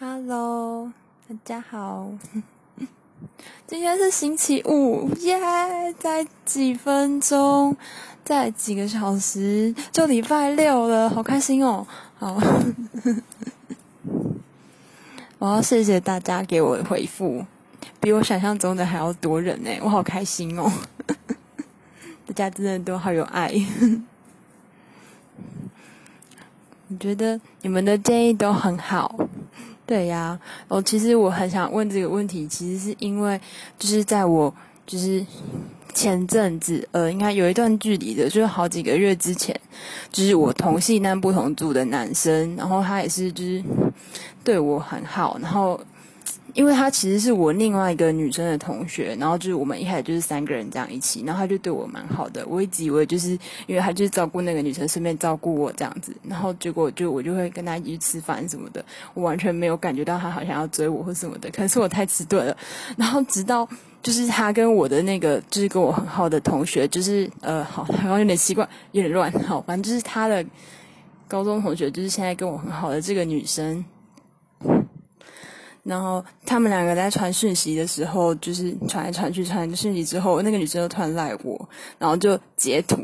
Hello，大家好，今天是星期五，耶！在几分钟，在几个小时就礼拜六了，好开心哦！好，我要谢谢大家给我的回复，比我想象中的还要多人呢，我好开心哦！大家真的都好有爱。我觉得你们的建议都很好。对呀，哦，其实我很想问这个问题，其实是因为就是在我就是前阵子，呃，应该有一段距离的，就是好几个月之前，就是我同系但不同组的男生，然后他也是就是对我很好，然后。因为他其实是我另外一个女生的同学，然后就是我们一开始就是三个人这样一起，然后他就对我蛮好的。我一直以为就是因为他就是照顾那个女生，顺便照顾我这样子，然后结果就我就会跟他一起吃饭什么的，我完全没有感觉到他好像要追我或什么的。可是我太迟钝了。然后直到就是他跟我的那个就是跟我很好的同学，就是呃，好好像有点奇怪，有点乱，好，反正就是他的高中同学，就是现在跟我很好的这个女生。然后他们两个在传讯息的时候，就是传来传去传讯息之后，那个女生就突然赖我，然后就截图。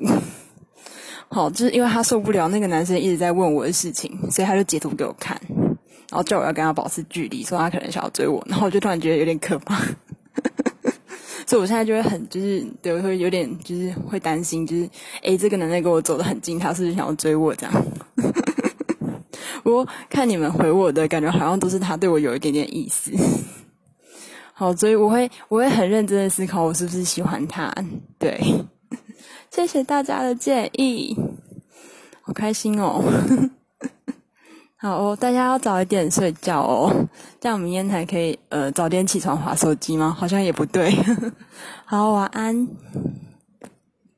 好，就是因为他受不了那个男生一直在问我的事情，所以他就截图给我看，然后叫我要跟他保持距离，说他可能想要追我。然后我就突然觉得有点可怕，所以我现在就会很就是对我会有点就是会担心，就是诶，这个男生跟我走得很近，他是不是想要追我这样？不过看你们回我的感觉，好像都是他对我有一点点意思。好，所以我会我会很认真的思考，我是不是喜欢他。对，谢谢大家的建议，好开心哦。好哦，大家要早一点睡觉哦，这样明天才可以呃早点起床划手机吗？好像也不对。好，晚安。